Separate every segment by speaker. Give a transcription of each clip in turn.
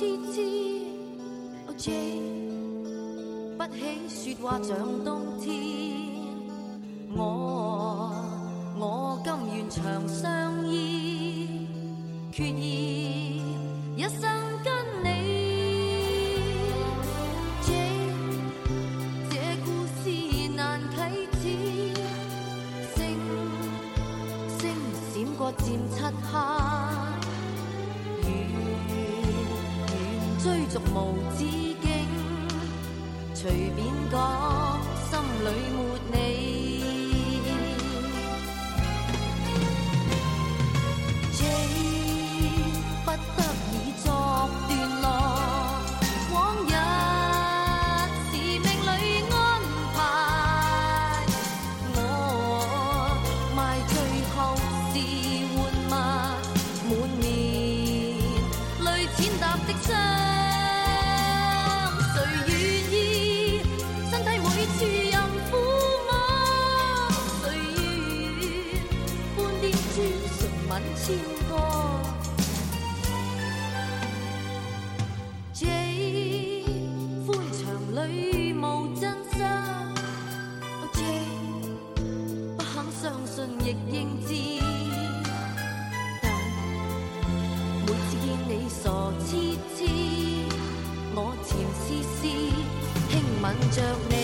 Speaker 1: 痴痴。哦 J，不喜说话像冬天。我我甘愿长相依，决意一生跟你。J，这故事难启齿。星星闪过渐漆黑，无止境，随便讲，心里满轻吻着你。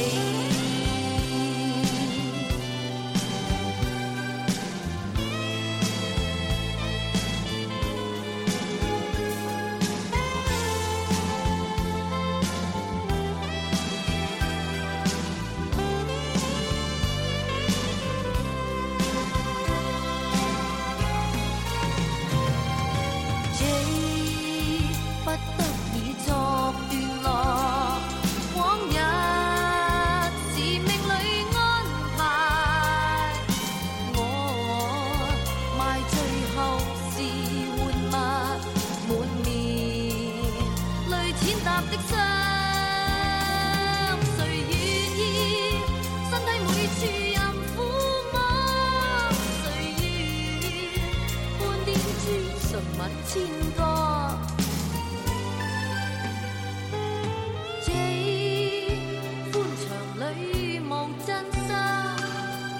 Speaker 1: 真相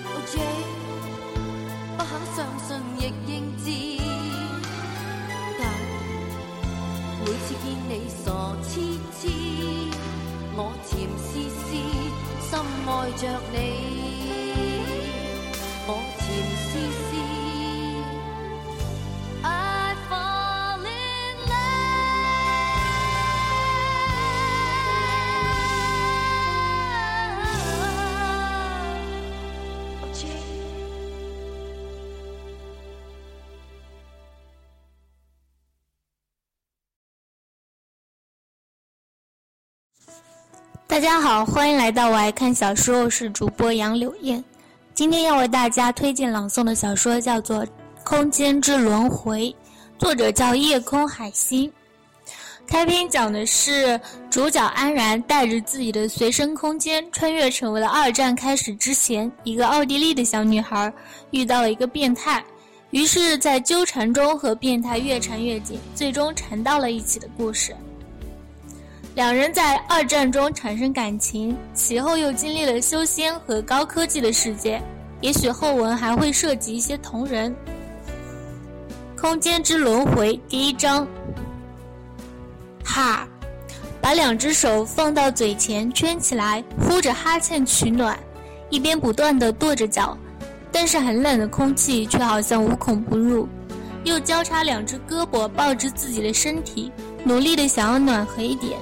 Speaker 1: ，Oh J 不肯相信亦应知，但每次见你傻痴痴，我甜丝丝深爱着你，
Speaker 2: 大家好，欢迎来到我爱看小说，我是主播杨柳燕。今天要为大家推荐朗诵的小说叫做《空间之轮回》，作者叫夜空海星。开篇讲的是主角安然带着自己的随身空间，穿越成为了二战开始之前一个奥地利的小女孩，遇到了一个变态，于是，在纠缠中和变态越缠越紧，最终缠到了一起的故事。两人在二战中产生感情，其后又经历了修仙和高科技的世界，也许后文还会涉及一些同人。空间之轮回第一章。哈，把两只手放到嘴前圈起来，呼着哈欠取暖，一边不断的跺着脚，但是很冷的空气却好像无孔不入。又交叉两只胳膊抱着自己的身体，努力的想要暖和一点。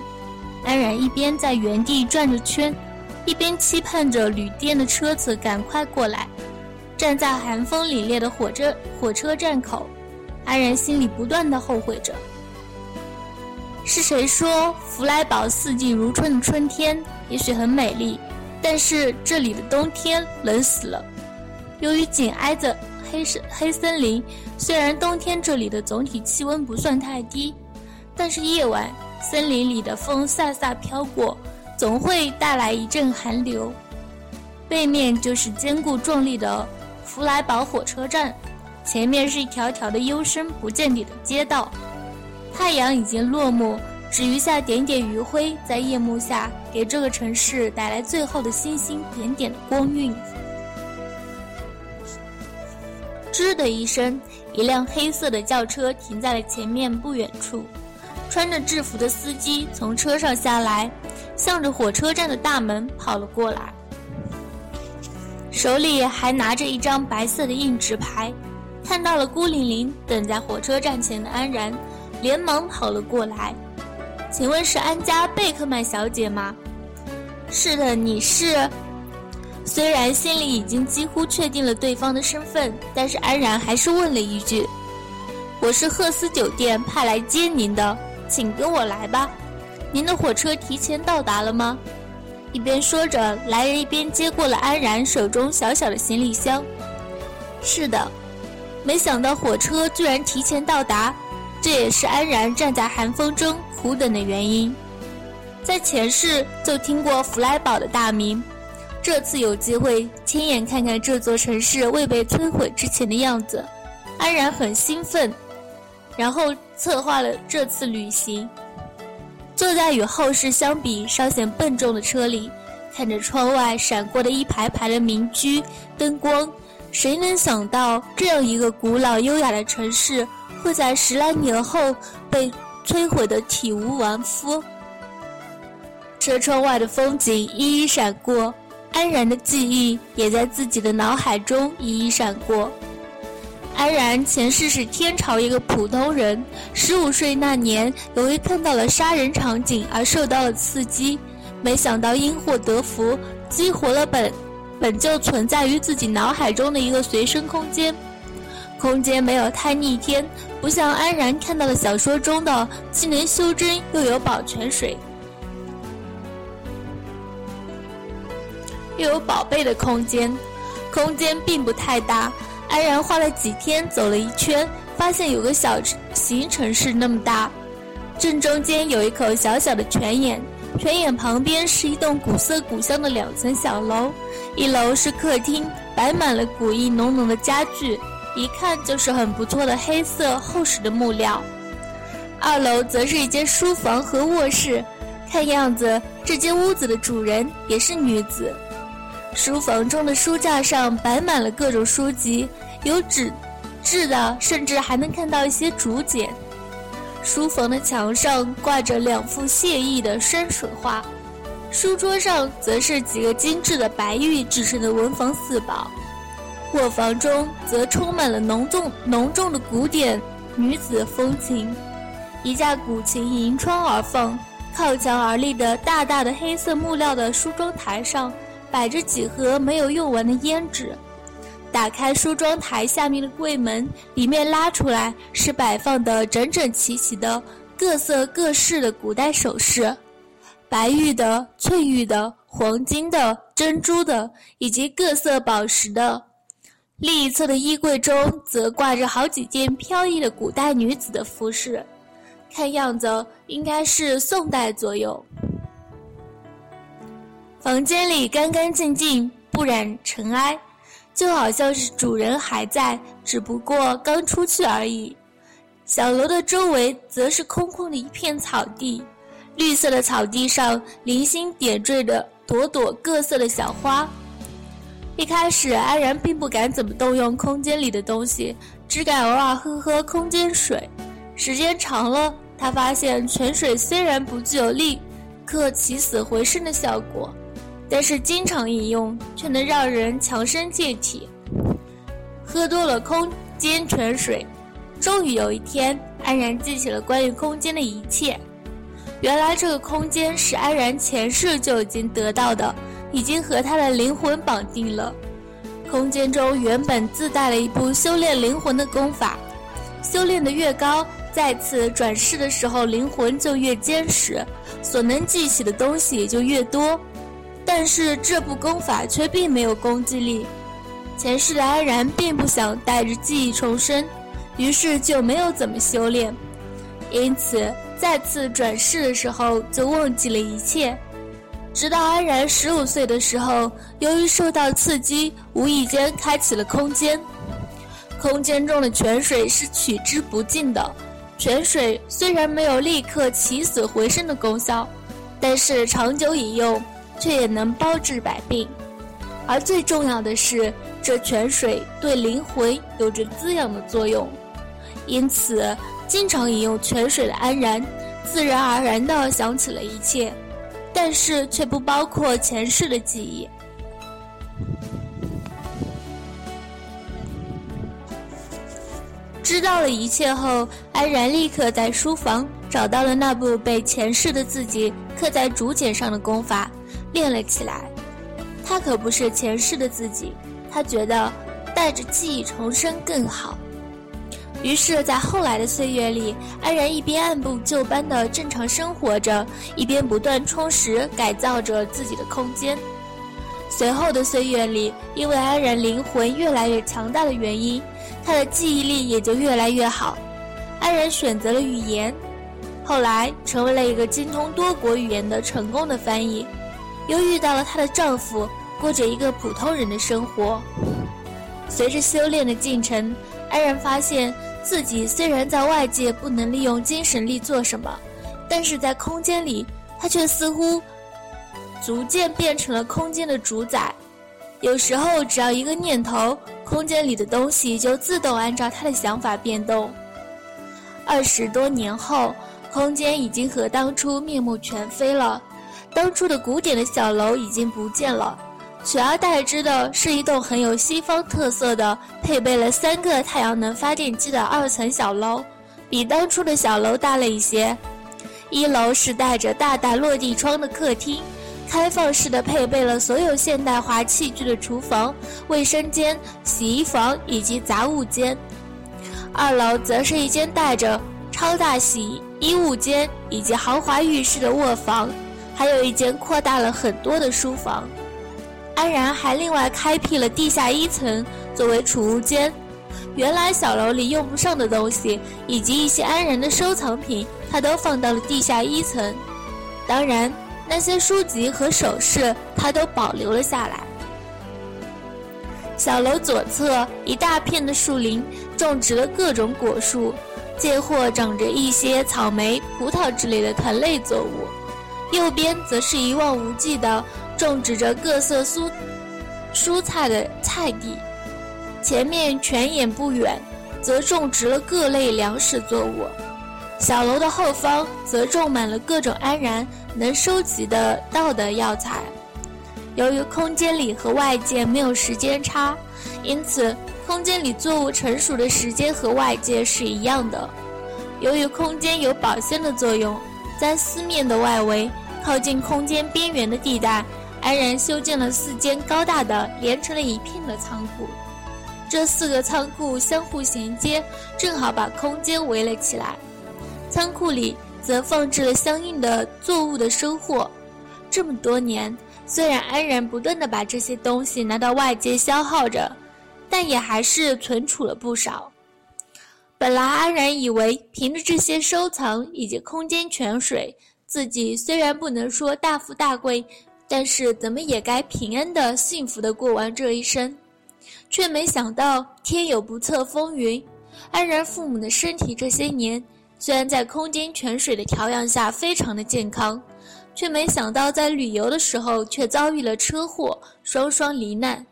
Speaker 2: 安然一边在原地转着圈，一边期盼着旅店的车子赶快过来。站在寒风凛冽的火车火车站口，安然心里不断的后悔着。是谁说弗莱堡四季如春的春天也许很美丽，但是这里的冬天冷死了。由于紧挨着黑森黑森林，虽然冬天这里的总体气温不算太低，但是夜晚森林里的风飒飒飘过，总会带来一阵寒流。背面就是坚固壮丽的弗莱堡火车站，前面是一条条的幽深不见底的街道。太阳已经落幕，只余下点点余晖，在夜幕下给这个城市带来最后的星星点点的光晕。吱的一声，一辆黑色的轿车停在了前面不远处。穿着制服的司机从车上下来，向着火车站的大门跑了过来，手里还拿着一张白色的硬纸牌。看到了孤零零等在火车站前的安然，连忙跑了过来。请问是安家贝克曼小姐吗？是的，你是。虽然心里已经几乎确定了对方的身份，但是安然还是问了一句：“我是赫斯酒店派来接您的，请跟我来吧。您的火车提前到达了吗？”一边说着，来人一边接过了安然手中小小的行李箱。是的。没想到火车居然提前到达，这也是安然站在寒风中苦等的原因。在前世就听过弗莱堡的大名，这次有机会亲眼看看这座城市未被摧毁之前的样子，安然很兴奋，然后策划了这次旅行。坐在与后世相比稍显笨重的车里，看着窗外闪过的一排排的民居灯光。谁能想到，这样一个古老优雅的城市，会在十来年后被摧毁得体无完肤？车窗外的风景一一闪过，安然的记忆也在自己的脑海中一一闪过。安然前世是天朝一个普通人，十五岁那年，由于看到了杀人场景而受到了刺激，没想到因祸得福，激活了本。本就存在于自己脑海中的一个随身空间，空间没有太逆天，不像安然看到了小说中的既能修真又有宝泉水，又有宝贝的空间。空间并不太大，安然花了几天走了一圈，发现有个小型城市那么大，正中间有一口小小的泉眼。泉眼旁边是一栋古色古香的两层小楼，一楼是客厅，摆满了古意浓浓的家具，一看就是很不错的黑色厚实的木料。二楼则是一间书房和卧室，看样子这间屋子的主人也是女子。书房中的书架上摆满了各种书籍，有纸质的，甚至还能看到一些竹简。书房的墙上挂着两幅写意的山水画，书桌上则是几个精致的白玉制成的文房四宝。卧房中则充满了浓重浓重的古典女子风情，一架古琴迎窗而放，靠墙而立的大大的黑色木料的梳妆台上摆着几盒没有用完的胭脂。打开梳妆台下面的柜门，里面拉出来是摆放的整整齐齐的各色各式的古代首饰，白玉的、翠玉的、黄金的、珍珠的，以及各色宝石的。另一侧的衣柜中则挂着好几件飘逸的古代女子的服饰，看样子应该是宋代左右。房间里干干净净，不染尘埃。就好像是主人还在，只不过刚出去而已。小楼的周围则是空空的一片草地，绿色的草地上零星点缀着朵朵各色的小花。一开始，安然并不敢怎么动用空间里的东西，只敢偶尔喝喝空间水。时间长了，他发现泉水虽然不具有立刻起死回生的效果。但是经常饮用却能让人强身健体。喝多了空间泉水，终于有一天，安然记起了关于空间的一切。原来这个空间是安然前世就已经得到的，已经和他的灵魂绑定了。空间中原本自带了一部修炼灵魂的功法，修炼的越高，再次转世的时候灵魂就越坚实，所能记起的东西也就越多。但是这部功法却并没有攻击力，前世的安然并不想带着记忆重生，于是就没有怎么修炼，因此再次转世的时候就忘记了一切。直到安然十五岁的时候，由于受到刺激，无意间开启了空间，空间中的泉水是取之不尽的，泉水虽然没有立刻起死回生的功效，但是长久饮用，却也能包治百病。而最重要的是，这泉水对灵魂有着滋养的作用。因此，经常饮用泉水的安然，自然而然地想起了一切，但是却不包括前世的记忆。知道了一切后，安然立刻在书房找到了那部被前世的自己刻在竹简上的功法，练了起来。他可不是前世的自己，他觉得带着记忆重生更好。于是，在后来的岁月里，安然一边按部就班地正常生活着，一边不断充实改造着自己的空间。随后的岁月里，因为安然灵魂越来越强大的原因。他的记忆力也就越来越好，安然选择了语言，后来成为了一个精通多国语言的成功的翻译，又遇到了她的丈夫，过着一个普通人的生活。随着修炼的进程，安然发现自己虽然在外界不能利用精神力做什么，但是在空间里，他却似乎逐渐变成了空间的主宰。有时候，只要一个念头。空间里的东西就自动按照他的想法变动。二十多年后，空间已经和当初面目全非了。当初的古典的小楼已经不见了，取而代之的是一栋很有西方特色的、配备了三个太阳能发电机的二层小楼，比当初的小楼大了一些。一楼是带着大大落地窗的客厅。开放式的配备了所有现代化器具的厨房、卫生间、洗衣房以及杂物间。二楼则是一间带着超大洗衣物间以及豪华浴室的卧房，还有一间扩大了很多的书房。安然还另外开辟了地下一层作为储物间，原来小楼里用不上的东西以及一些安然的收藏品，他都放到了地下一层。当然。那些书籍和首饰，他都保留了下来。小楼左侧一大片的树林，种植了各种果树，间或长着一些草莓、葡萄之类的藤类作物；右边则是一望无际的种植着各色蔬蔬菜的菜地。前面泉眼不远，则种植了各类粮食作物。小楼的后方则种满了各种安然。能收集得到的药材。由于空间里和外界没有时间差，因此空间里作物成熟的时间和外界是一样的。由于空间有保鲜的作用，在四面的外围，靠近空间边缘的地带，安然修建了四间高大的、连成了一片的仓库。这四个仓库相互衔接，正好把空间围了起来。仓库里。则放置了相应的作物的收获。这么多年，虽然安然不断的把这些东西拿到外界消耗着，但也还是存储了不少。本来安然以为凭着这些收藏以及空间泉水，自己虽然不能说大富大贵，但是怎么也该平安的、幸福的过完这一生。却没想到天有不测风云，安然父母的身体这些年。虽然在空间泉水的调养下非常的健康，却没想到在旅游的时候却遭遇了车祸，双双罹难。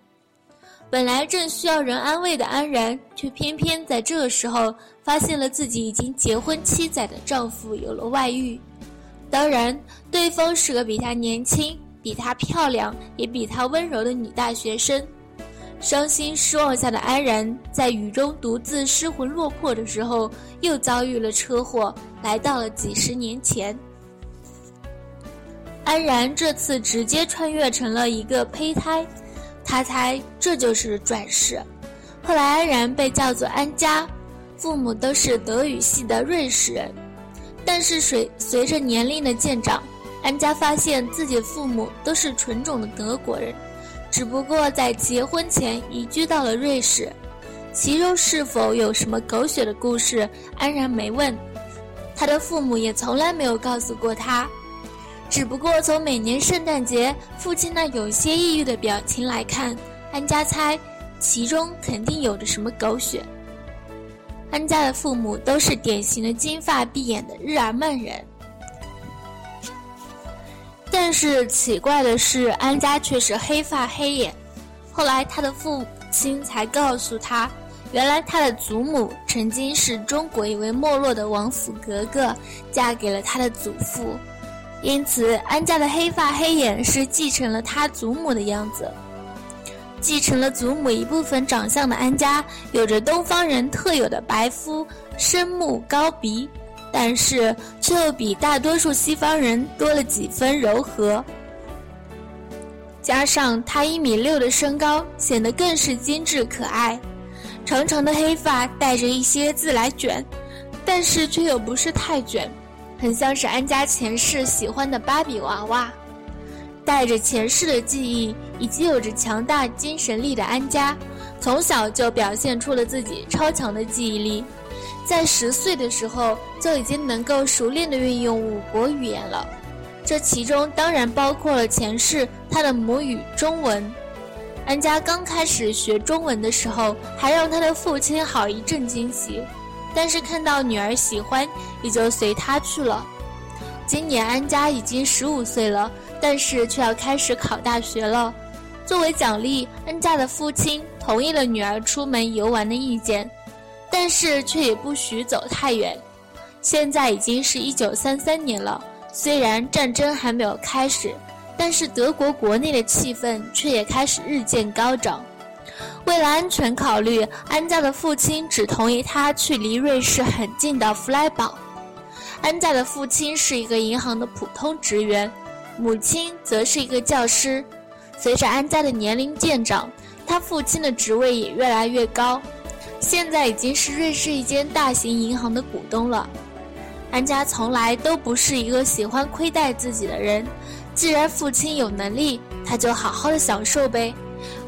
Speaker 2: 本来正需要人安慰的安然，却偏偏在这个时候发现了自己已经结婚七载的丈夫有了外遇。当然，对方是个比她年轻、比她漂亮、也比她温柔的女大学生。伤心失望下的安然，在雨中独自失魂落魄的时候，又遭遇了车祸，来到了几十年前。安然这次直接穿越成了一个胚胎，他猜这就是转世。后来安然被叫做安家，父母都是德语系的瑞士人，但是随随着年龄的渐长，安家发现自己父母都是纯种的德国人。只不过在结婚前移居到了瑞士，其中是否有什么狗血的故事，安然没问。他的父母也从来没有告诉过他。只不过从每年圣诞节父亲那有些抑郁的表情来看，安家猜其中肯定有着什么狗血。安家的父母都是典型的金发碧眼的日耳曼人。但是奇怪的是，安家却是黑发黑眼。后来他的父亲才告诉他，原来他的祖母曾经是中国一位没落的王府格格，嫁给了他的祖父，因此安家的黑发黑眼是继承了他祖母的样子。继承了祖母一部分长相的安家，有着东方人特有的白肤、深目、高鼻。但是却又比大多数西方人多了几分柔和，加上他一米六的身高，显得更是精致可爱。长长的黑发带着一些自来卷，但是却又不是太卷，很像是安家前世喜欢的芭比娃娃。带着前世的记忆以及有着强大精神力的安家，从小就表现出了自己超强的记忆力。在十岁的时候就已经能够熟练地运用五国语言了，这其中当然包括了前世他的母语中文。安家刚开始学中文的时候，还让他的父亲好一阵惊喜，但是看到女儿喜欢，也就随她去了。今年安家已经十五岁了，但是却要开始考大学了。作为奖励，安家的父亲同意了女儿出门游玩的意见。但是却也不许走太远。现在已经是一九三三年了，虽然战争还没有开始，但是德国国内的气氛却也开始日渐高涨。为了安全考虑，安家的父亲只同意他去离瑞士很近的弗莱堡。安家的父亲是一个银行的普通职员，母亲则是一个教师。随着安家的年龄渐长，他父亲的职位也越来越高。现在已经是瑞士一间大型银行的股东了。安家从来都不是一个喜欢亏待自己的人，既然父亲有能力，他就好好的享受呗。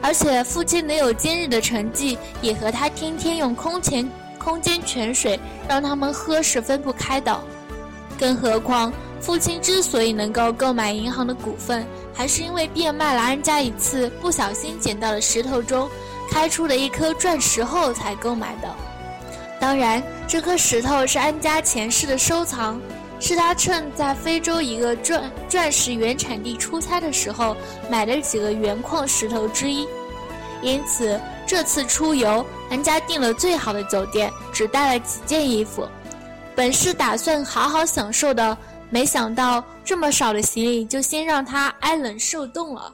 Speaker 2: 而且父亲能有今日的成绩，也和他天天用空前、空间泉水让他们喝是分不开的。更何况，父亲之所以能够购买银行的股份，还是因为变卖了安家一次不小心捡到的石头中。开出了一颗钻石后才购买的，当然，这颗石头是安家前世的收藏，是他趁在非洲一个钻钻石原产地出差的时候买的几个原矿石头之一。因此，这次出游，安家订了最好的酒店，只带了几件衣服，本是打算好好享受的，没想到这么少的行李就先让他挨冷受冻了。